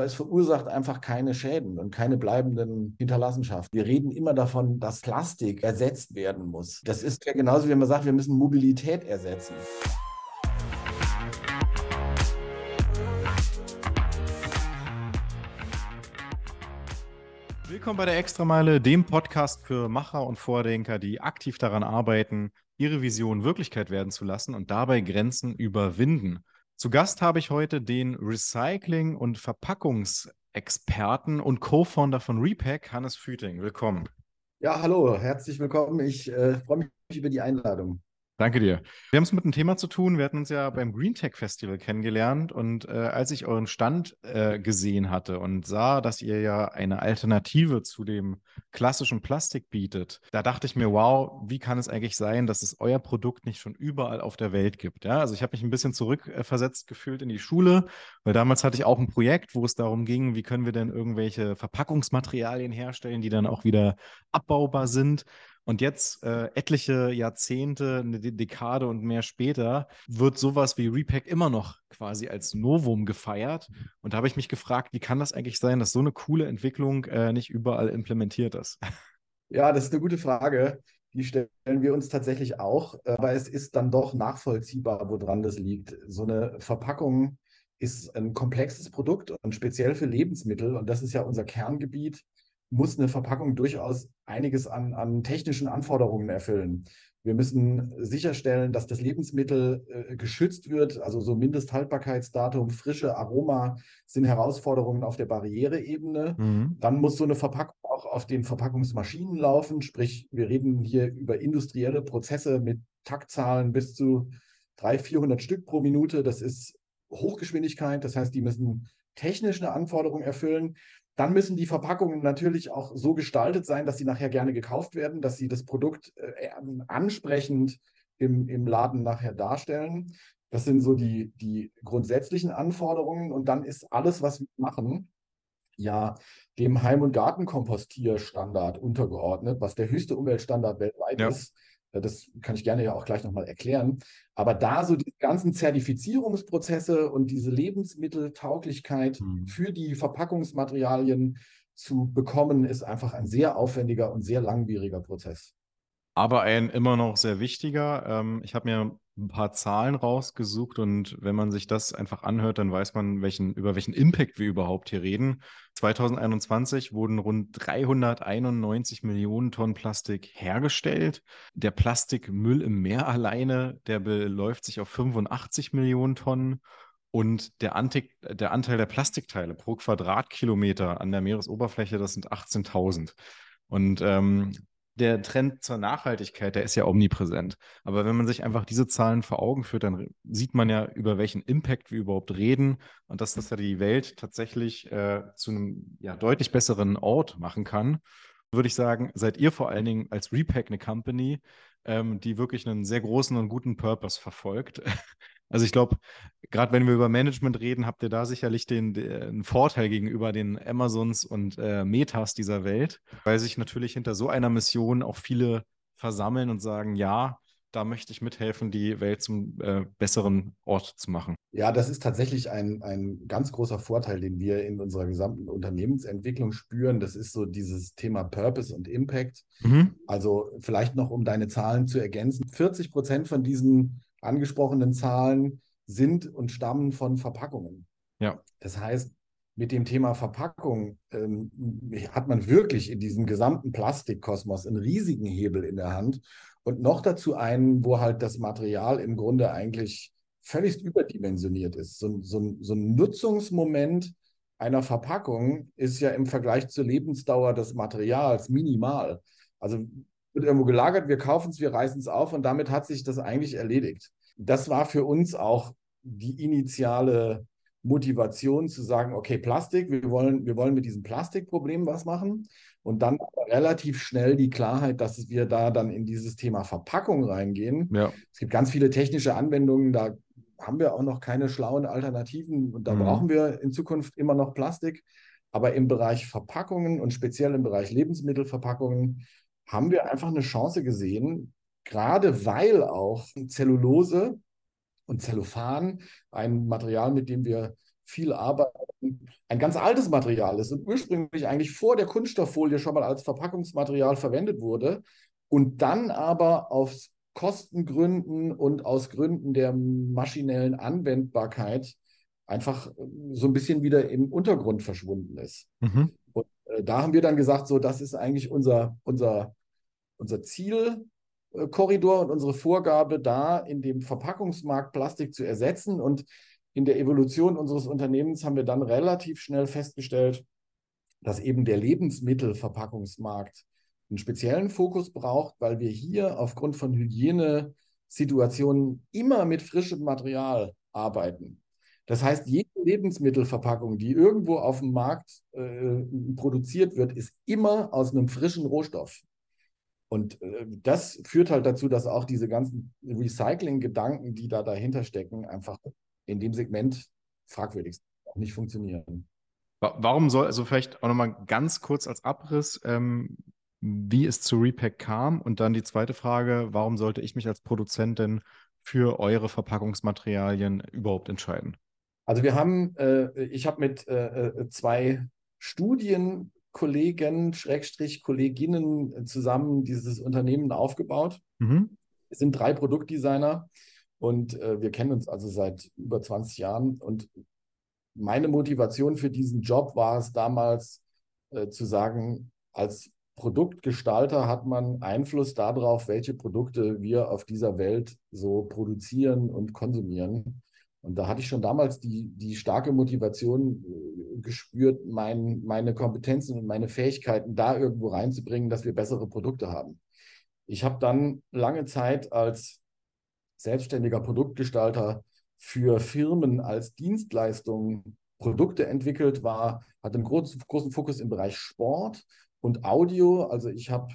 Es verursacht einfach keine Schäden und keine bleibenden Hinterlassenschaften. Wir reden immer davon, dass Plastik ersetzt werden muss. Das ist ja genauso, wie man sagt, wir müssen Mobilität ersetzen. Willkommen bei der Extrameile, dem Podcast für Macher und Vordenker, die aktiv daran arbeiten, ihre Vision Wirklichkeit werden zu lassen und dabei Grenzen überwinden. Zu Gast habe ich heute den Recycling- und Verpackungsexperten und Co-Founder von Repack, Hannes Füting. Willkommen. Ja, hallo, herzlich willkommen. Ich äh, freue mich über die Einladung. Danke dir. Wir haben es mit einem Thema zu tun. Wir hatten uns ja beim Green Tech Festival kennengelernt und äh, als ich euren Stand äh, gesehen hatte und sah, dass ihr ja eine Alternative zu dem klassischen Plastik bietet, da dachte ich mir, wow, wie kann es eigentlich sein, dass es euer Produkt nicht schon überall auf der Welt gibt? Ja, also ich habe mich ein bisschen zurückversetzt äh, gefühlt in die Schule, weil damals hatte ich auch ein Projekt, wo es darum ging, wie können wir denn irgendwelche Verpackungsmaterialien herstellen, die dann auch wieder abbaubar sind. Und jetzt, äh, etliche Jahrzehnte, eine Dekade und mehr später, wird sowas wie Repack immer noch quasi als Novum gefeiert. Und da habe ich mich gefragt, wie kann das eigentlich sein, dass so eine coole Entwicklung äh, nicht überall implementiert ist? Ja, das ist eine gute Frage. Die stellen wir uns tatsächlich auch. Aber es ist dann doch nachvollziehbar, woran das liegt. So eine Verpackung ist ein komplexes Produkt und speziell für Lebensmittel. Und das ist ja unser Kerngebiet muss eine Verpackung durchaus einiges an, an technischen Anforderungen erfüllen. Wir müssen sicherstellen, dass das Lebensmittel äh, geschützt wird, also so Mindesthaltbarkeitsdatum, frische Aroma sind Herausforderungen auf der Barriereebene. Mhm. Dann muss so eine Verpackung auch auf den Verpackungsmaschinen laufen, sprich, wir reden hier über industrielle Prozesse mit Taktzahlen bis zu 300, 400 Stück pro Minute. Das ist Hochgeschwindigkeit, das heißt, die müssen technische Anforderungen erfüllen. Dann müssen die Verpackungen natürlich auch so gestaltet sein, dass sie nachher gerne gekauft werden, dass sie das Produkt äh, ansprechend im, im Laden nachher darstellen. Das sind so die, die grundsätzlichen Anforderungen. Und dann ist alles, was wir machen, ja dem Heim- und Gartenkompostierstandard untergeordnet, was der höchste Umweltstandard weltweit ja. ist. Äh, das kann ich gerne ja auch gleich nochmal erklären. Aber da so die ganzen Zertifizierungsprozesse und diese Lebensmitteltauglichkeit mhm. für die Verpackungsmaterialien zu bekommen, ist einfach ein sehr aufwendiger und sehr langwieriger Prozess. Aber ein immer noch sehr wichtiger. Ähm, ich habe mir ein paar Zahlen rausgesucht und wenn man sich das einfach anhört, dann weiß man, welchen, über welchen Impact wir überhaupt hier reden. 2021 wurden rund 391 Millionen Tonnen Plastik hergestellt. Der Plastikmüll im Meer alleine, der beläuft sich auf 85 Millionen Tonnen. Und der, Antik, der Anteil der Plastikteile pro Quadratkilometer an der Meeresoberfläche, das sind 18.000. Und ähm, der Trend zur Nachhaltigkeit, der ist ja omnipräsent. Aber wenn man sich einfach diese Zahlen vor Augen führt, dann sieht man ja, über welchen Impact wir überhaupt reden und dass das ja die Welt tatsächlich äh, zu einem ja, deutlich besseren Ort machen kann. Würde ich sagen, seid ihr vor allen Dingen als Repack eine Company, ähm, die wirklich einen sehr großen und guten Purpose verfolgt. Also ich glaube, gerade wenn wir über Management reden, habt ihr da sicherlich den, den Vorteil gegenüber den Amazons und äh, Metas dieser Welt, weil sich natürlich hinter so einer Mission auch viele versammeln und sagen, ja, da möchte ich mithelfen, die Welt zum äh, besseren Ort zu machen. Ja, das ist tatsächlich ein, ein ganz großer Vorteil, den wir in unserer gesamten Unternehmensentwicklung spüren. Das ist so dieses Thema Purpose und Impact. Mhm. Also vielleicht noch, um deine Zahlen zu ergänzen. 40 Prozent von diesen angesprochenen Zahlen sind und stammen von Verpackungen. Ja. Das heißt, mit dem Thema Verpackung ähm, hat man wirklich in diesem gesamten Plastikkosmos einen riesigen Hebel in der Hand und noch dazu einen, wo halt das Material im Grunde eigentlich völlig überdimensioniert ist. So, so, so ein Nutzungsmoment einer Verpackung ist ja im Vergleich zur Lebensdauer des Materials minimal. Also wird irgendwo gelagert, wir kaufen es, wir reißen es auf und damit hat sich das eigentlich erledigt. Das war für uns auch die initiale Motivation zu sagen, okay, Plastik, wir wollen, wir wollen mit diesem Plastikproblem was machen und dann relativ schnell die Klarheit, dass wir da dann in dieses Thema Verpackung reingehen. Ja. Es gibt ganz viele technische Anwendungen, da haben wir auch noch keine schlauen Alternativen und da mhm. brauchen wir in Zukunft immer noch Plastik. Aber im Bereich Verpackungen und speziell im Bereich Lebensmittelverpackungen haben wir einfach eine Chance gesehen, gerade weil auch Zellulose und Zellophan, ein Material, mit dem wir viel Arbeit, ein ganz altes Material ist und ursprünglich eigentlich vor der Kunststofffolie schon mal als Verpackungsmaterial verwendet wurde und dann aber aus Kostengründen und aus Gründen der maschinellen Anwendbarkeit einfach so ein bisschen wieder im Untergrund verschwunden ist. Mhm. Und äh, da haben wir dann gesagt, so, das ist eigentlich unser, unser, unser Zielkorridor und unsere Vorgabe, da in dem Verpackungsmarkt Plastik zu ersetzen. Und in der Evolution unseres Unternehmens haben wir dann relativ schnell festgestellt, dass eben der Lebensmittelverpackungsmarkt einen speziellen Fokus braucht, weil wir hier aufgrund von Hygienesituationen immer mit frischem Material arbeiten. Das heißt, jede Lebensmittelverpackung, die irgendwo auf dem Markt äh, produziert wird, ist immer aus einem frischen Rohstoff. Und äh, das führt halt dazu, dass auch diese ganzen Recycling-Gedanken, die da dahinter stecken, einfach in dem Segment fragwürdig nicht funktionieren. Warum soll, also vielleicht auch nochmal ganz kurz als Abriss, ähm, wie es zu Repack kam und dann die zweite Frage, warum sollte ich mich als Produzent denn für eure Verpackungsmaterialien überhaupt entscheiden? Also wir haben, äh, ich habe mit äh, äh, zwei Studienkollegen, Schrägstrich Kolleginnen zusammen dieses Unternehmen aufgebaut. Mhm. Wir sind drei Produktdesigner und äh, wir kennen uns also seit über 20 Jahren. Und meine Motivation für diesen Job war es damals äh, zu sagen, als Produktgestalter hat man Einfluss darauf, welche Produkte wir auf dieser Welt so produzieren und konsumieren. Und da hatte ich schon damals die, die starke Motivation äh, gespürt, mein, meine Kompetenzen und meine Fähigkeiten da irgendwo reinzubringen, dass wir bessere Produkte haben. Ich habe dann lange Zeit als selbstständiger Produktgestalter für Firmen als Dienstleistung Produkte entwickelt, war, hatte einen großen, großen Fokus im Bereich Sport und Audio. Also ich habe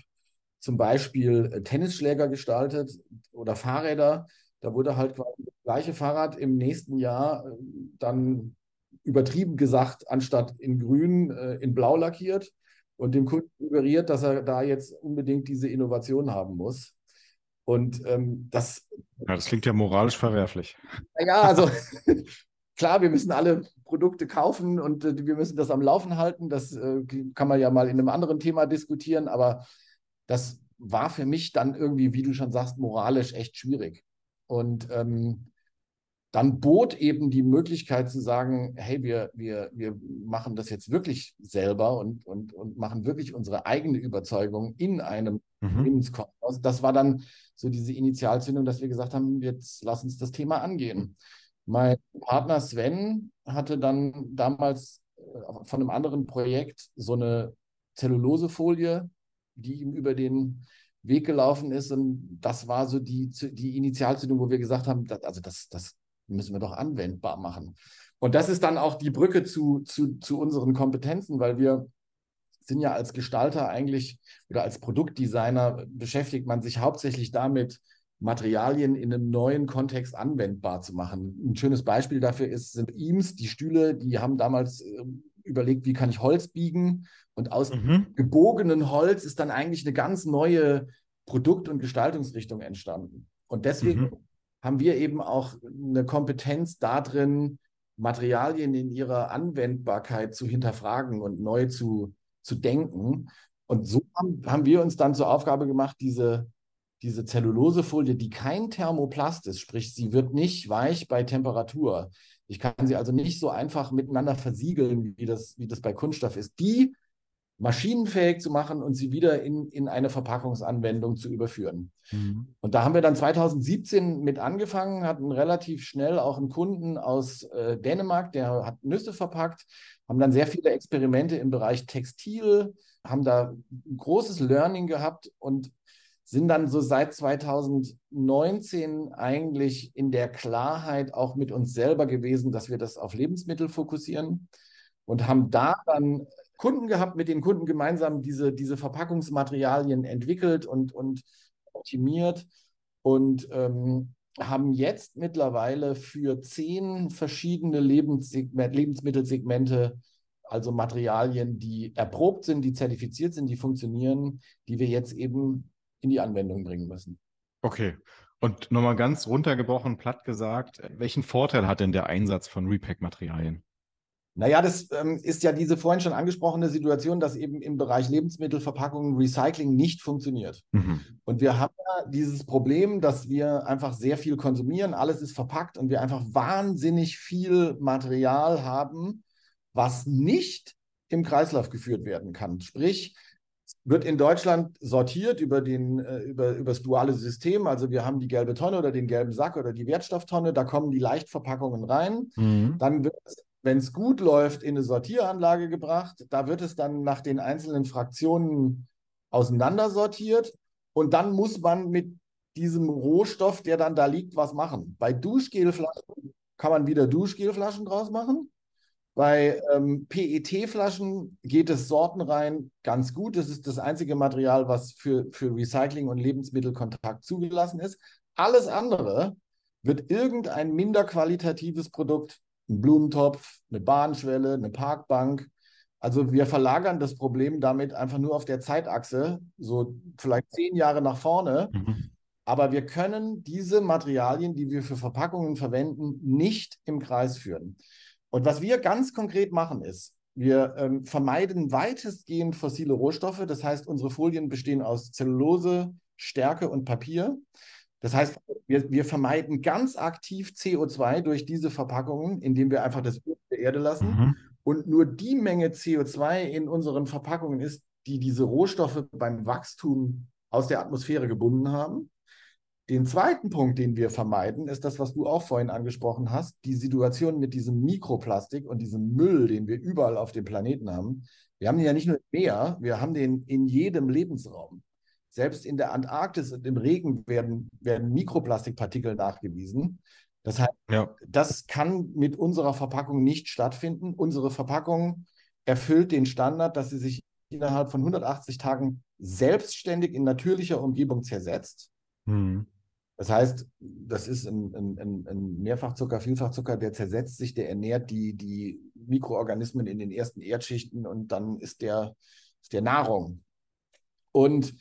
zum Beispiel äh, Tennisschläger gestaltet oder Fahrräder, da wurde halt quasi das gleiche Fahrrad im nächsten Jahr äh, dann übertrieben gesagt, anstatt in grün, äh, in blau lackiert und dem Kunden suggeriert, dass er da jetzt unbedingt diese Innovation haben muss. Und ähm, das. Ja, das klingt ja moralisch verwerflich. Ja, also klar, wir müssen alle Produkte kaufen und äh, wir müssen das am Laufen halten. Das äh, kann man ja mal in einem anderen Thema diskutieren, aber das war für mich dann irgendwie, wie du schon sagst, moralisch echt schwierig. Und ähm, dann bot eben die Möglichkeit zu sagen, hey, wir, wir, wir machen das jetzt wirklich selber und, und, und machen wirklich unsere eigene Überzeugung in einem mhm. Das war dann so diese Initialzündung, dass wir gesagt haben, jetzt lass uns das Thema angehen. Mein Partner Sven hatte dann damals äh, von einem anderen Projekt so eine Zellulosefolie, die ihm über den Weg gelaufen ist. Und das war so die, die Initialzündung, wo wir gesagt haben, das, also das, das müssen wir doch anwendbar machen. Und das ist dann auch die Brücke zu, zu, zu unseren Kompetenzen, weil wir sind ja als Gestalter eigentlich oder als Produktdesigner beschäftigt man sich hauptsächlich damit, Materialien in einem neuen Kontext anwendbar zu machen. Ein schönes Beispiel dafür ist, sind Eames, die Stühle, die haben damals äh, überlegt, wie kann ich Holz biegen und aus mhm. gebogenen Holz ist dann eigentlich eine ganz neue Produkt- und Gestaltungsrichtung entstanden. Und deswegen mhm. haben wir eben auch eine Kompetenz darin, Materialien in ihrer Anwendbarkeit zu hinterfragen und neu zu, zu denken. Und so haben, haben wir uns dann zur Aufgabe gemacht, diese, diese Zellulosefolie, die kein Thermoplast ist, sprich, sie wird nicht weich bei Temperatur. Ich kann sie also nicht so einfach miteinander versiegeln, wie das, wie das bei Kunststoff ist. Die maschinenfähig zu machen und sie wieder in, in eine Verpackungsanwendung zu überführen. Mhm. Und da haben wir dann 2017 mit angefangen, hatten relativ schnell auch einen Kunden aus äh, Dänemark, der hat Nüsse verpackt, haben dann sehr viele Experimente im Bereich Textil, haben da ein großes Learning gehabt und sind dann so seit 2019 eigentlich in der Klarheit auch mit uns selber gewesen, dass wir das auf Lebensmittel fokussieren und haben da dann Kunden gehabt, mit den Kunden gemeinsam diese, diese Verpackungsmaterialien entwickelt und, und optimiert und ähm, haben jetzt mittlerweile für zehn verschiedene Lebensmittelsegmente, also Materialien, die erprobt sind, die zertifiziert sind, die funktionieren, die wir jetzt eben in die Anwendung bringen müssen. Okay. Und nochmal ganz runtergebrochen, platt gesagt, welchen Vorteil hat denn der Einsatz von Repack-Materialien? Naja, das ähm, ist ja diese vorhin schon angesprochene Situation, dass eben im Bereich Lebensmittelverpackungen Recycling nicht funktioniert. Mhm. Und wir haben ja dieses Problem, dass wir einfach sehr viel konsumieren, alles ist verpackt und wir einfach wahnsinnig viel Material haben, was nicht im Kreislauf geführt werden kann. Sprich, wird in Deutschland sortiert über, den, äh, über, über das duale System. Also wir haben die gelbe Tonne oder den gelben Sack oder die Wertstofftonne, da kommen die Leichtverpackungen rein. Mhm. Dann wird es wenn es gut läuft, in eine Sortieranlage gebracht. Da wird es dann nach den einzelnen Fraktionen auseinandersortiert und dann muss man mit diesem Rohstoff, der dann da liegt, was machen. Bei Duschgelflaschen kann man wieder Duschgelflaschen draus machen. Bei ähm, PET-Flaschen geht es sortenrein ganz gut. Das ist das einzige Material, was für, für Recycling und Lebensmittelkontakt zugelassen ist. Alles andere wird irgendein minder qualitatives Produkt ein Blumentopf, eine Bahnschwelle, eine Parkbank. Also wir verlagern das Problem damit einfach nur auf der Zeitachse, so vielleicht zehn Jahre nach vorne. Mhm. Aber wir können diese Materialien, die wir für Verpackungen verwenden, nicht im Kreis führen. Und was wir ganz konkret machen ist, wir ähm, vermeiden weitestgehend fossile Rohstoffe. Das heißt, unsere Folien bestehen aus Zellulose, Stärke und Papier. Das heißt, wir, wir vermeiden ganz aktiv CO2 durch diese Verpackungen, indem wir einfach das Öl der Erde lassen. Mhm. Und nur die Menge CO2 in unseren Verpackungen ist, die diese Rohstoffe beim Wachstum aus der Atmosphäre gebunden haben. Den zweiten Punkt, den wir vermeiden, ist das, was du auch vorhin angesprochen hast, die Situation mit diesem Mikroplastik und diesem Müll, den wir überall auf dem Planeten haben. Wir haben den ja nicht nur im Meer, wir haben den in jedem Lebensraum. Selbst in der Antarktis und im Regen werden, werden Mikroplastikpartikel nachgewiesen. Das heißt, ja. das kann mit unserer Verpackung nicht stattfinden. Unsere Verpackung erfüllt den Standard, dass sie sich innerhalb von 180 Tagen selbstständig in natürlicher Umgebung zersetzt. Mhm. Das heißt, das ist ein, ein, ein, Mehrfachzucker, Vielfachzucker, der zersetzt sich, der ernährt die, die Mikroorganismen in den ersten Erdschichten und dann ist der, ist der Nahrung. Und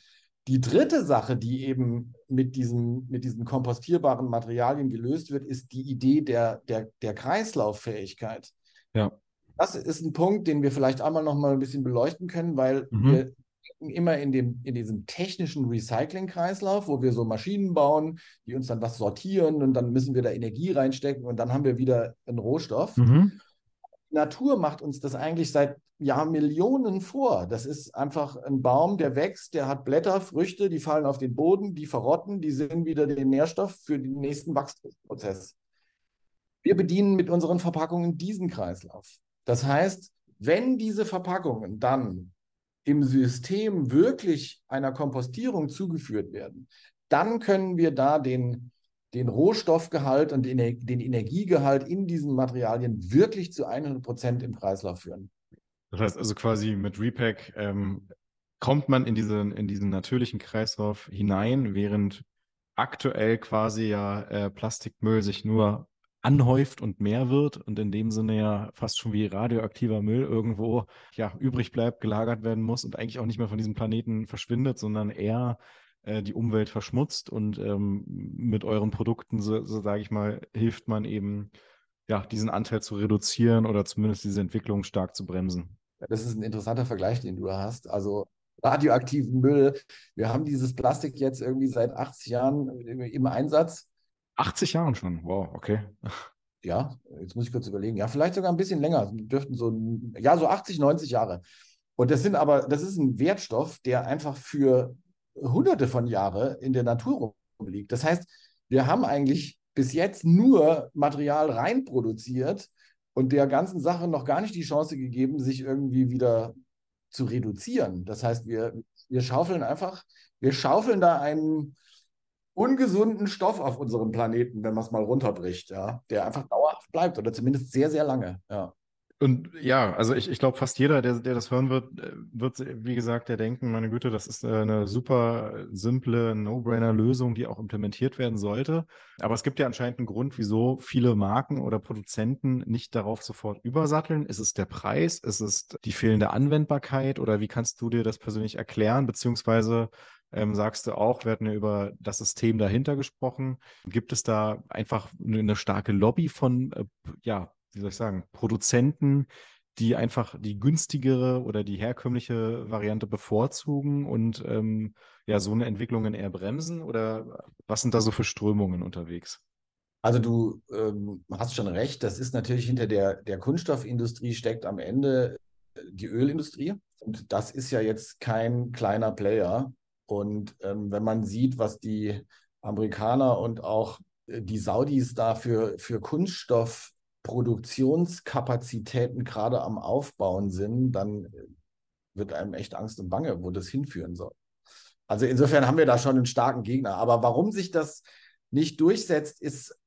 die dritte Sache, die eben mit, diesem, mit diesen kompostierbaren Materialien gelöst wird, ist die Idee der, der, der Kreislauffähigkeit. Ja. Das ist ein Punkt, den wir vielleicht einmal noch mal ein bisschen beleuchten können, weil mhm. wir immer in, dem, in diesem technischen Recycling-Kreislauf, wo wir so Maschinen bauen, die uns dann was sortieren und dann müssen wir da Energie reinstecken und dann haben wir wieder einen Rohstoff. Mhm. Natur macht uns das eigentlich seit ja, Millionen vor. Das ist einfach ein Baum, der wächst, der hat Blätter, Früchte, die fallen auf den Boden, die verrotten, die sind wieder den Nährstoff für den nächsten Wachstumsprozess. Wir bedienen mit unseren Verpackungen diesen Kreislauf. Das heißt, wenn diese Verpackungen dann im System wirklich einer Kompostierung zugeführt werden, dann können wir da den, den Rohstoffgehalt und den, Energiegehalt in diesen Materialien wirklich zu 100 Prozent im Kreislauf führen. Das heißt also quasi mit Repack ähm, kommt man in diesen, in diesen natürlichen Kreislauf hinein, während aktuell quasi ja äh, Plastikmüll sich nur anhäuft und mehr wird und in dem Sinne ja fast schon wie radioaktiver Müll irgendwo ja übrig bleibt, gelagert werden muss und eigentlich auch nicht mehr von diesem Planeten verschwindet, sondern eher äh, die Umwelt verschmutzt und ähm, mit euren Produkten, so, so sage ich mal, hilft man eben ja diesen Anteil zu reduzieren oder zumindest diese Entwicklung stark zu bremsen. Das ist ein interessanter Vergleich, den du da hast. Also radioaktiven Müll. Wir haben dieses Plastik jetzt irgendwie seit 80 Jahren im Einsatz. 80 Jahren schon, wow, okay. Ja, jetzt muss ich kurz überlegen. Ja, vielleicht sogar ein bisschen länger. Dürften so, ja, so 80, 90 Jahre. Und das sind aber, das ist ein Wertstoff, der einfach für hunderte von Jahren in der Natur rumliegt. Das heißt, wir haben eigentlich bis jetzt nur Material reinproduziert, und der ganzen Sache noch gar nicht die Chance gegeben, sich irgendwie wieder zu reduzieren. Das heißt, wir, wir schaufeln einfach, wir schaufeln da einen ungesunden Stoff auf unserem Planeten, wenn man es mal runterbricht, ja, der einfach dauerhaft bleibt oder zumindest sehr, sehr lange, ja. Und ja, also ich, ich glaube, fast jeder, der, der das hören wird, äh, wird, wie gesagt, der denken, meine Güte, das ist äh, eine super simple No-Brainer-Lösung, die auch implementiert werden sollte. Aber es gibt ja anscheinend einen Grund, wieso viele Marken oder Produzenten nicht darauf sofort übersatteln. Ist es der Preis? Ist es die fehlende Anwendbarkeit? Oder wie kannst du dir das persönlich erklären? Beziehungsweise ähm, sagst du auch, wir hatten ja über das System dahinter gesprochen. Gibt es da einfach eine starke Lobby von äh, ja, wie soll ich sagen, Produzenten, die einfach die günstigere oder die herkömmliche Variante bevorzugen und ähm, ja, so eine Entwicklung eher bremsen? Oder was sind da so für Strömungen unterwegs? Also du ähm, hast schon recht, das ist natürlich hinter der, der Kunststoffindustrie steckt am Ende äh, die Ölindustrie. Und das ist ja jetzt kein kleiner Player. Und ähm, wenn man sieht, was die Amerikaner und auch äh, die Saudis da für, für Kunststoffproduktionskapazitäten gerade am Aufbauen sind, dann äh, wird einem echt Angst und Bange, wo das hinführen soll. Also insofern haben wir da schon einen starken Gegner. Aber warum sich das nicht durchsetzt, ist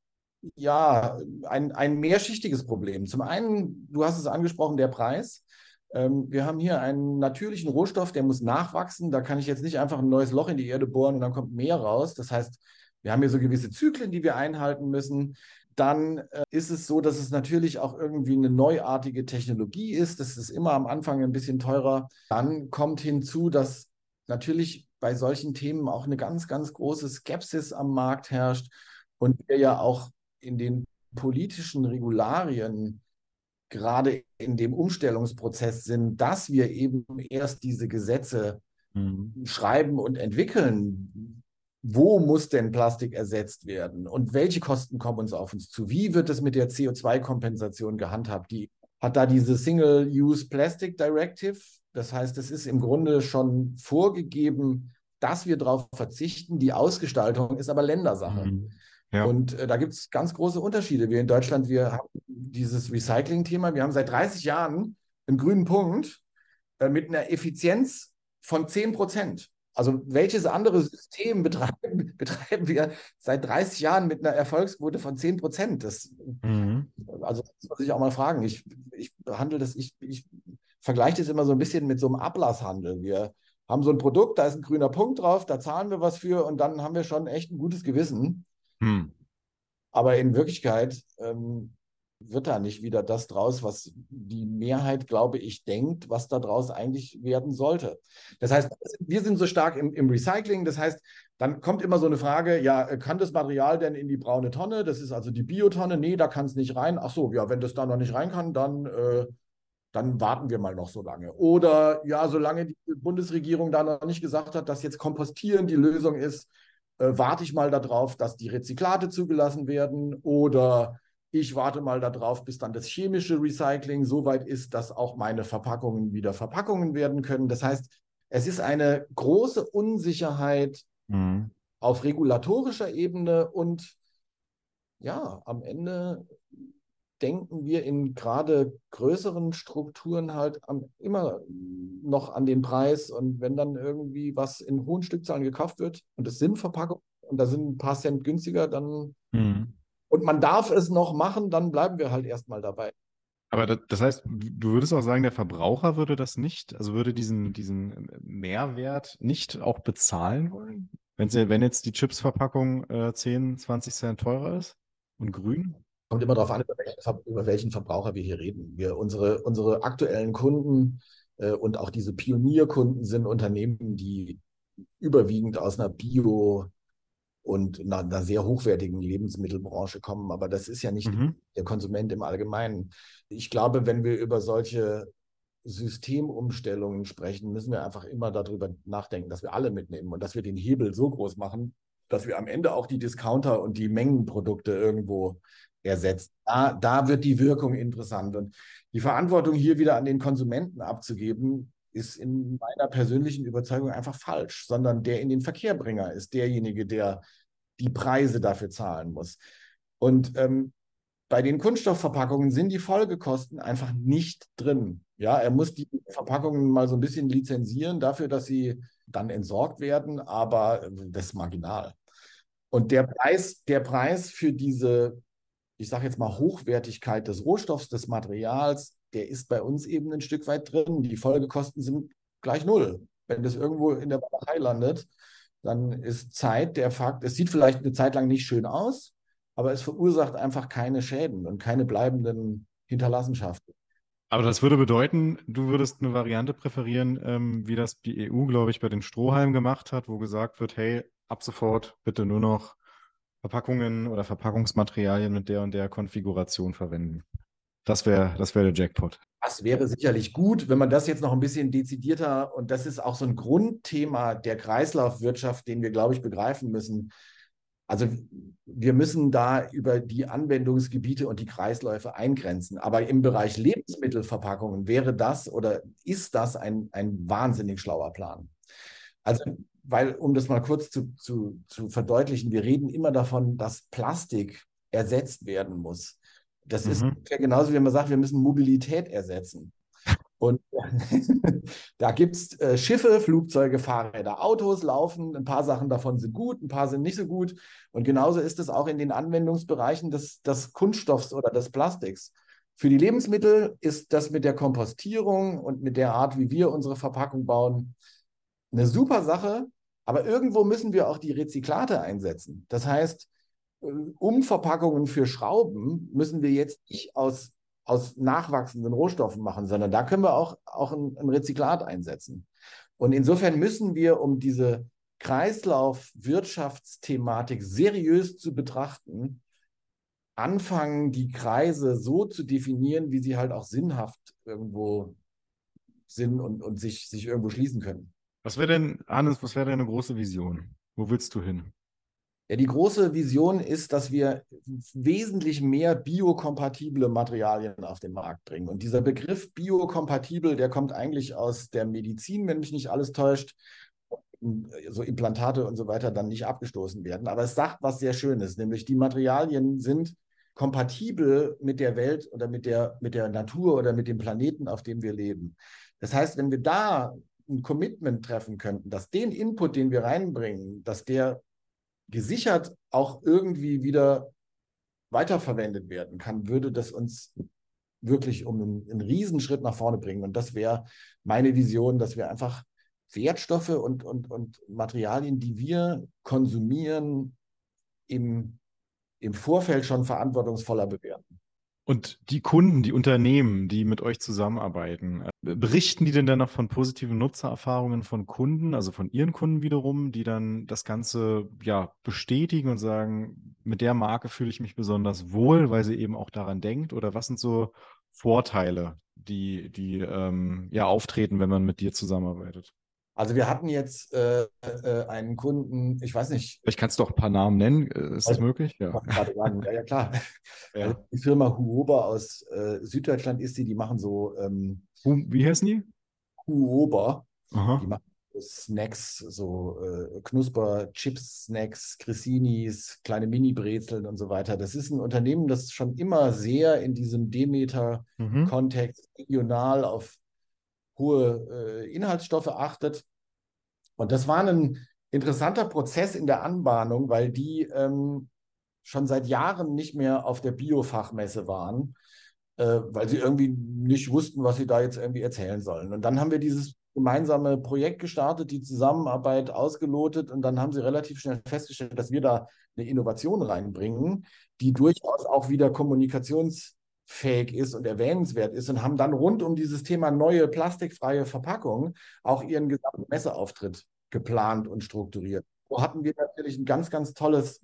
ja ein, ein mehrschichtiges Problem. Zum einen, du hast es angesprochen, der Preis. Ähm, wir haben hier einen natürlichen Rohstoff, der muss nachwachsen. Da kann ich jetzt nicht einfach ein neues Loch in die Erde bohren und dann kommt mehr raus. Das heißt, wir haben hier so gewisse Zyklen, die wir einhalten müssen. Dann äh, ist es so, dass es natürlich auch irgendwie eine neuartige Technologie ist. Das ist immer am Anfang ein bisschen teurer. Dann kommt hinzu, dass natürlich bei solchen Themen auch eine ganz, ganz große Skepsis am Markt herrscht und wir ja auch in den politischen Regularien gerade in dem Umstellungsprozess sind, dass wir eben erst diese Gesetze mhm. schreiben und entwickeln. Wo muss denn Plastik ersetzt werden und welche Kosten kommen uns auf uns zu? Wie wird es mit der CO2-Kompensation gehandhabt? Die hat da diese Single-Use Plastic Directive. Das heißt, es ist im Grunde schon vorgegeben, dass wir darauf verzichten. Die Ausgestaltung ist aber Ländersache. Mhm. Ja. Und äh, da gibt es ganz große Unterschiede. Wir in Deutschland, wir haben dieses Recycling-Thema, wir haben seit 30 Jahren einen grünen Punkt äh, mit einer Effizienz von 10 Prozent. Also welches andere System betreiben, betreiben wir seit 30 Jahren mit einer Erfolgsquote von 10 Prozent? Das, mhm. Also das muss man sich auch mal fragen. Ich, ich handle das, ich, ich vergleiche das immer so ein bisschen mit so einem Ablasshandel. Wir haben so ein Produkt, da ist ein grüner Punkt drauf, da zahlen wir was für und dann haben wir schon echt ein gutes Gewissen. Hm. Aber in Wirklichkeit ähm, wird da nicht wieder das draus, was die Mehrheit, glaube ich, denkt, was da draus eigentlich werden sollte. Das heißt, wir sind so stark im, im, Recycling. Das heißt, dann kommt immer so eine Frage, ja, kann das Material denn in die braune Tonne? Das ist also die Biotonne. Nee, da kann es nicht rein. Ach so, ja, wenn das da noch nicht rein kann, dann, äh, dann warten wir mal noch so lange. Oder ja, solange die Bundesregierung da noch nicht gesagt hat, dass jetzt Kompostieren die Lösung ist, äh, warte ich mal darauf, dass die Rezyklate zugelassen werden oder ich warte mal darauf, bis dann das chemische Recycling so weit ist, dass auch meine Verpackungen wieder Verpackungen werden können. Das heißt, es ist eine große Unsicherheit mhm. auf regulatorischer Ebene und ja, am Ende denken wir in gerade größeren Strukturen halt am, immer noch an den Preis. Und wenn dann irgendwie was in hohen Stückzahlen gekauft wird und es sind Verpackungen und da sind ein paar Cent günstiger, dann mhm. und man darf es noch machen, dann bleiben wir halt erstmal dabei. Aber das heißt, du würdest auch sagen, der Verbraucher würde das nicht, also würde diesen, diesen Mehrwert nicht auch bezahlen wollen? Wenn, sie, wenn jetzt die Chipsverpackung äh, 10, 20 Cent teurer ist und grün? Kommt immer darauf an, über welchen, Verbraucher wir hier reden. Wir, unsere, unsere aktuellen Kunden äh, und auch diese Pionierkunden sind Unternehmen, die überwiegend aus einer Bio- und einer, einer, sehr hochwertigen Lebensmittelbranche kommen. Aber das ist ja nicht mhm. der Konsument im Allgemeinen. Ich glaube, wenn wir über solche Systemumstellungen sprechen, müssen wir einfach immer darüber nachdenken, dass wir alle mitnehmen und dass wir den Hebel so groß machen, dass wir am Ende auch die Discounter und die Mengenprodukte irgendwo ersetzt. Da, da wird die Wirkung interessant. Und die Verantwortung hier wieder an den Konsumenten abzugeben, ist in meiner persönlichen Überzeugung einfach falsch, sondern der in den Verkehrbringer ist derjenige, der die Preise dafür zahlen muss. Und ähm, bei den Kunststoffverpackungen sind die Folgekosten einfach nicht drin. Ja, er muss die Verpackungen mal so ein bisschen lizenzieren dafür, dass sie dann entsorgt werden, aber äh, das ist marginal. Und der Preis, der Preis für diese ich sage jetzt mal, Hochwertigkeit des Rohstoffs, des Materials, der ist bei uns eben ein Stück weit drin. Die Folgekosten sind gleich null. Wenn das irgendwo in der Walachei landet, dann ist Zeit der Fakt, es sieht vielleicht eine Zeit lang nicht schön aus, aber es verursacht einfach keine Schäden und keine bleibenden Hinterlassenschaften. Aber das würde bedeuten, du würdest eine Variante präferieren, ähm, wie das die EU, glaube ich, bei den Strohhalmen gemacht hat, wo gesagt wird, hey, ab sofort bitte nur noch Verpackungen oder Verpackungsmaterialien mit der und der Konfiguration verwenden. Das wäre das wär der Jackpot. Das wäre sicherlich gut, wenn man das jetzt noch ein bisschen dezidierter, und das ist auch so ein Grundthema der Kreislaufwirtschaft, den wir, glaube ich, begreifen müssen. Also wir müssen da über die Anwendungsgebiete und die Kreisläufe eingrenzen. Aber im Bereich Lebensmittelverpackungen wäre das oder ist das ein, ein wahnsinnig schlauer Plan. Also, weil, um das mal kurz zu, zu, zu verdeutlichen, wir reden immer davon, dass Plastik ersetzt werden muss. Das mhm. ist genauso, wie man sagt, wir müssen Mobilität ersetzen. Und da gibt es äh, Schiffe, Flugzeuge, Fahrräder, Autos laufen. Ein paar Sachen davon sind gut, ein paar sind nicht so gut. Und genauso ist es auch in den Anwendungsbereichen des, des Kunststoffs oder des Plastiks. Für die Lebensmittel ist das mit der Kompostierung und mit der Art, wie wir unsere Verpackung bauen, eine super Sache. Aber irgendwo müssen wir auch die Rezyklate einsetzen. Das heißt, äh, Umverpackungen für Schrauben müssen wir jetzt nicht aus aus nachwachsenden Rohstoffen machen, sondern da können wir auch, auch ein, ein Rezyklat einsetzen. Und insofern müssen wir, um diese Kreislaufwirtschaftsthematik seriös zu betrachten, anfangen, die Kreise so zu definieren, wie sie halt auch sinnhaft irgendwo sind und, und sich, sich irgendwo schließen können. Was wäre denn, Hannes, was wäre deine große Vision? Wo willst du hin? Ja, die große Vision ist, dass wir wesentlich mehr biokompatible Materialien auf den Markt bringen. Und dieser Begriff biokompatibel, der kommt eigentlich aus der Medizin, wenn mich nicht alles täuscht, so Implantate und so weiter dann nicht abgestoßen werden. Aber es sagt was sehr Schönes, nämlich die Materialien sind kompatibel mit der Welt oder mit der, mit der Natur oder mit dem Planeten, auf dem wir leben. Das heißt, wenn wir da ein Commitment treffen könnten, dass den Input, den wir reinbringen, dass der gesichert auch irgendwie wieder weiterverwendet werden kann, würde das uns wirklich um einen, einen Riesenschritt nach vorne bringen. Und das wäre meine Vision, dass wir einfach Wertstoffe und, und, und Materialien, die wir konsumieren, im, im Vorfeld schon verantwortungsvoller bewerten. Und die Kunden, die Unternehmen, die mit euch zusammenarbeiten, äh, berichten die denn dann noch von positiven Nutzererfahrungen von Kunden, also von ihren Kunden wiederum, die dann das Ganze ja bestätigen und sagen, mit der Marke fühle ich mich besonders wohl, weil sie eben auch daran denkt? Oder was sind so Vorteile, die, die ähm, ja auftreten, wenn man mit dir zusammenarbeitet? Also wir hatten jetzt äh, äh, einen Kunden, ich weiß nicht. Vielleicht kannst du auch ein paar Namen nennen. Äh, ist das möglich? Ja. ja, ja, klar. Ja. Also die Firma Huober aus äh, Süddeutschland ist die, die machen so. Ähm, Wie heißen die? Huober. Aha. Die machen Snacks, so äh, Knusper, Chips, Snacks, Cressinis, kleine Mini-Brezeln und so weiter. Das ist ein Unternehmen, das schon immer sehr in diesem Demeter-Kontext mhm. regional auf hohe äh, Inhaltsstoffe achtet. Und das war ein interessanter Prozess in der Anbahnung, weil die ähm, schon seit Jahren nicht mehr auf der Biofachmesse waren, äh, weil sie irgendwie nicht wussten, was sie da jetzt irgendwie erzählen sollen. Und dann haben wir dieses gemeinsame Projekt gestartet, die Zusammenarbeit ausgelotet und dann haben sie relativ schnell festgestellt, dass wir da eine Innovation reinbringen, die durchaus auch wieder Kommunikations- fähig ist und erwähnenswert ist und haben dann rund um dieses Thema neue plastikfreie Verpackung auch ihren gesamten Messeauftritt geplant und strukturiert. So hatten wir natürlich ein ganz, ganz tolles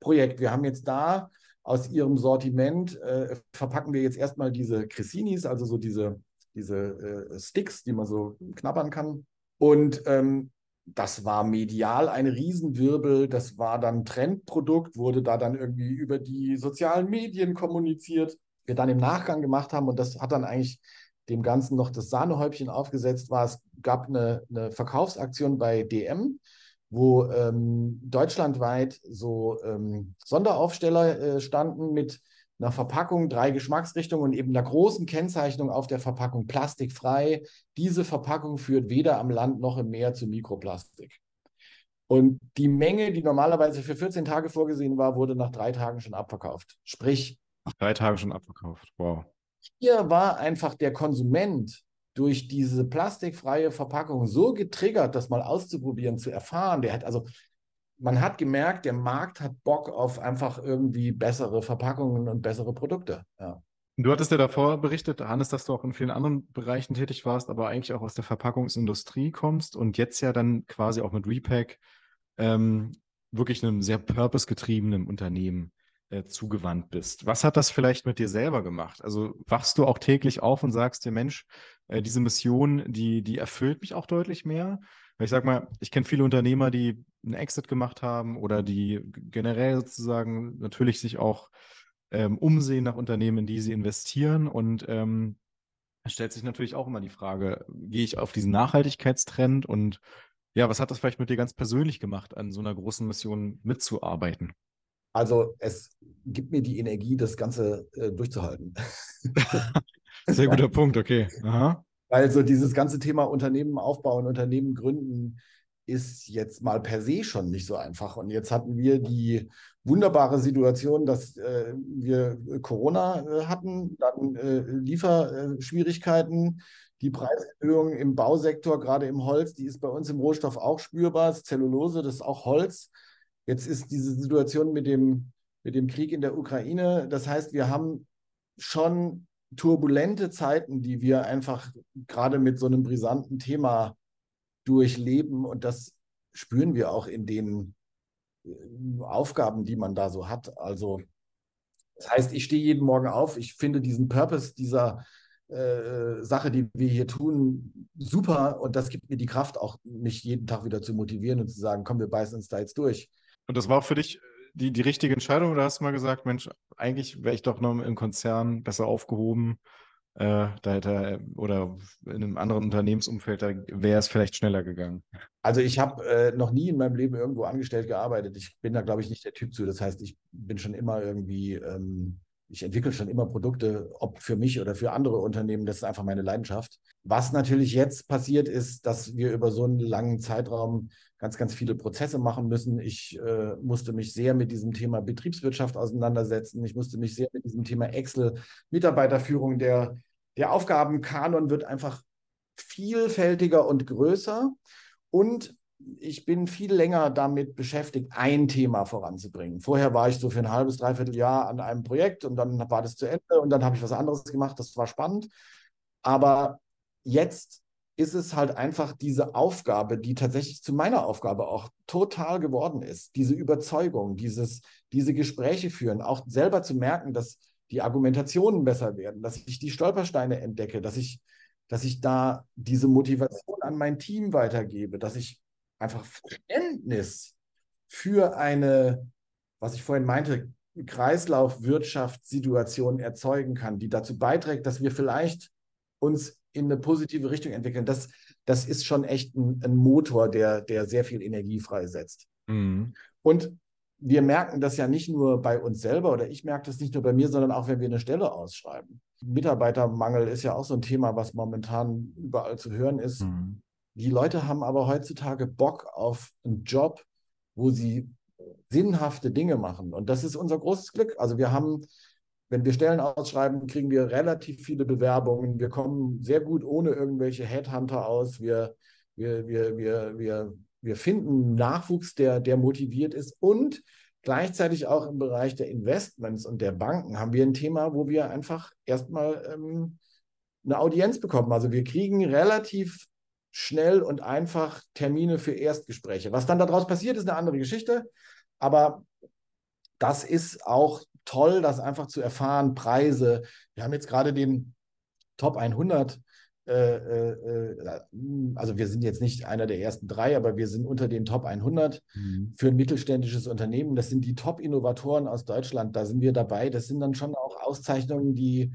Projekt. Wir haben jetzt da aus ihrem Sortiment, äh, verpacken wir jetzt erstmal diese Cressinis, also so diese, diese äh, Sticks, die man so knabbern kann. Und ähm, das war medial ein Riesenwirbel. Das war dann Trendprodukt, wurde da dann irgendwie über die sozialen Medien kommuniziert wir dann im Nachgang gemacht haben, und das hat dann eigentlich dem Ganzen noch das Sahnehäubchen aufgesetzt, war, es gab eine, eine Verkaufsaktion bei DM, wo ähm, deutschlandweit so ähm, Sonderaufsteller äh, standen mit einer Verpackung, drei Geschmacksrichtungen und eben einer großen Kennzeichnung auf der Verpackung plastikfrei. Diese Verpackung führt weder am Land noch im Meer zu Mikroplastik. Und die Menge, die normalerweise für 14 Tage vorgesehen war, wurde nach drei Tagen schon abverkauft. Sprich, nach drei Tagen schon abverkauft. Wow. Hier war einfach der Konsument durch diese plastikfreie Verpackung so getriggert, das mal auszuprobieren, zu erfahren. Der hat also, man hat gemerkt, der Markt hat Bock auf einfach irgendwie bessere Verpackungen und bessere Produkte. Ja. Du hattest ja davor berichtet, Hannes, dass du auch in vielen anderen Bereichen tätig warst, aber eigentlich auch aus der Verpackungsindustrie kommst und jetzt ja dann quasi auch mit Repack ähm, wirklich einem sehr purpose-getriebenen Unternehmen äh, zugewandt bist. Was hat das vielleicht mit dir selber gemacht? Also wachst du auch täglich auf und sagst dir, Mensch, äh, diese Mission, die, die erfüllt mich auch deutlich mehr? Weil ich sag mal, ich kenne viele Unternehmer, die einen Exit gemacht haben oder die generell sozusagen natürlich sich auch ähm, umsehen nach Unternehmen, in die sie investieren. Und ähm, stellt sich natürlich auch immer die Frage, gehe ich auf diesen Nachhaltigkeitstrend und ja, was hat das vielleicht mit dir ganz persönlich gemacht, an so einer großen Mission mitzuarbeiten? Also es gibt mir die Energie, das Ganze äh, durchzuhalten. Sehr guter Punkt, okay. Aha. Weil so dieses ganze Thema Unternehmen aufbauen, Unternehmen gründen, ist jetzt mal per se schon nicht so einfach. Und jetzt hatten wir die wunderbare Situation, dass äh, wir Corona äh, hatten, dann äh, Lieferschwierigkeiten, die Preiserhöhung im Bausektor, gerade im Holz, die ist bei uns im Rohstoff auch spürbar. Das Zellulose, das ist auch Holz. Jetzt ist diese Situation mit dem, mit dem Krieg in der Ukraine. Das heißt, wir haben schon turbulente Zeiten, die wir einfach gerade mit so einem brisanten Thema durchleben. Und das spüren wir auch in den äh, Aufgaben, die man da so hat. Also, das heißt, ich stehe jeden Morgen auf, ich finde diesen Purpose dieser äh, Sache, die wir hier tun, super. Und das gibt mir die Kraft, auch mich jeden Tag wieder zu motivieren und zu sagen, komm, wir beißen uns da jetzt durch. Und das war auch für dich die, die richtige Entscheidung oder hast du mal gesagt, Mensch, eigentlich wäre ich doch noch im Konzern besser aufgehoben? Äh, da hätte oder in einem anderen Unternehmensumfeld, da wäre es vielleicht schneller gegangen. Also ich habe äh, noch nie in meinem Leben irgendwo angestellt gearbeitet. Ich bin da, glaube ich, nicht der Typ zu. Das heißt, ich bin schon immer irgendwie, ähm, ich entwickle schon immer Produkte, ob für mich oder für andere Unternehmen. Das ist einfach meine Leidenschaft. Was natürlich jetzt passiert ist, dass wir über so einen langen Zeitraum ganz, ganz viele Prozesse machen müssen. Ich äh, musste mich sehr mit diesem Thema Betriebswirtschaft auseinandersetzen. Ich musste mich sehr mit diesem Thema Excel, Mitarbeiterführung, der, der Aufgabenkanon wird einfach vielfältiger und größer. Und ich bin viel länger damit beschäftigt, ein Thema voranzubringen. Vorher war ich so für ein halbes, dreiviertel Jahr an einem Projekt und dann war das zu Ende und dann habe ich was anderes gemacht. Das war spannend. Aber jetzt ist es halt einfach diese Aufgabe, die tatsächlich zu meiner Aufgabe auch total geworden ist. Diese Überzeugung, dieses, diese Gespräche führen, auch selber zu merken, dass die Argumentationen besser werden, dass ich die Stolpersteine entdecke, dass ich, dass ich da diese Motivation an mein Team weitergebe, dass ich einfach Verständnis für eine, was ich vorhin meinte, Kreislaufwirtschaftssituation erzeugen kann, die dazu beiträgt, dass wir vielleicht uns in eine positive Richtung entwickeln, das, das ist schon echt ein, ein Motor, der, der sehr viel Energie freisetzt. Mhm. Und wir merken das ja nicht nur bei uns selber oder ich merke das nicht nur bei mir, sondern auch, wenn wir eine Stelle ausschreiben. Mitarbeitermangel ist ja auch so ein Thema, was momentan überall zu hören ist. Mhm. Die Leute haben aber heutzutage Bock auf einen Job, wo sie sinnhafte Dinge machen. Und das ist unser großes Glück. Also wir haben wenn wir Stellen ausschreiben, kriegen wir relativ viele Bewerbungen. Wir kommen sehr gut ohne irgendwelche Headhunter aus. Wir, wir, wir, wir, wir, wir finden Nachwuchs, der, der motiviert ist. Und gleichzeitig auch im Bereich der Investments und der Banken haben wir ein Thema, wo wir einfach erstmal ähm, eine Audienz bekommen. Also wir kriegen relativ schnell und einfach Termine für Erstgespräche. Was dann daraus passiert, ist eine andere Geschichte. Aber das ist auch toll, das einfach zu erfahren. Preise. Wir haben jetzt gerade den Top 100. Äh, äh, äh, also wir sind jetzt nicht einer der ersten drei, aber wir sind unter den Top 100 mhm. für ein mittelständisches Unternehmen. Das sind die Top-Innovatoren aus Deutschland. Da sind wir dabei. Das sind dann schon auch Auszeichnungen, die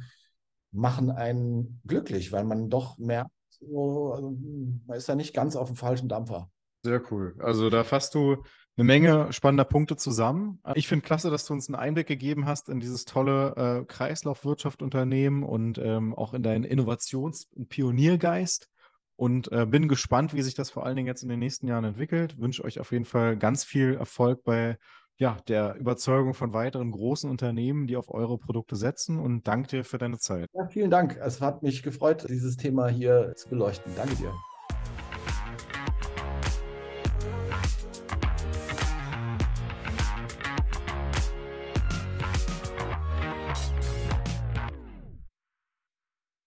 machen einen glücklich, weil man doch merkt, so, also, man ist da nicht ganz auf dem falschen Dampfer. Sehr cool. Also da fasst du eine Menge spannender Punkte zusammen. Ich finde klasse, dass du uns einen Einblick gegeben hast in dieses tolle äh, Kreislaufwirtschaft-Unternehmen und ähm, auch in deinen Innovations- und Pioniergeist. Und äh, bin gespannt, wie sich das vor allen Dingen jetzt in den nächsten Jahren entwickelt. Wünsche euch auf jeden Fall ganz viel Erfolg bei ja, der Überzeugung von weiteren großen Unternehmen, die auf eure Produkte setzen. Und danke dir für deine Zeit. Ja, vielen Dank. Es hat mich gefreut, dieses Thema hier zu beleuchten. Danke dir.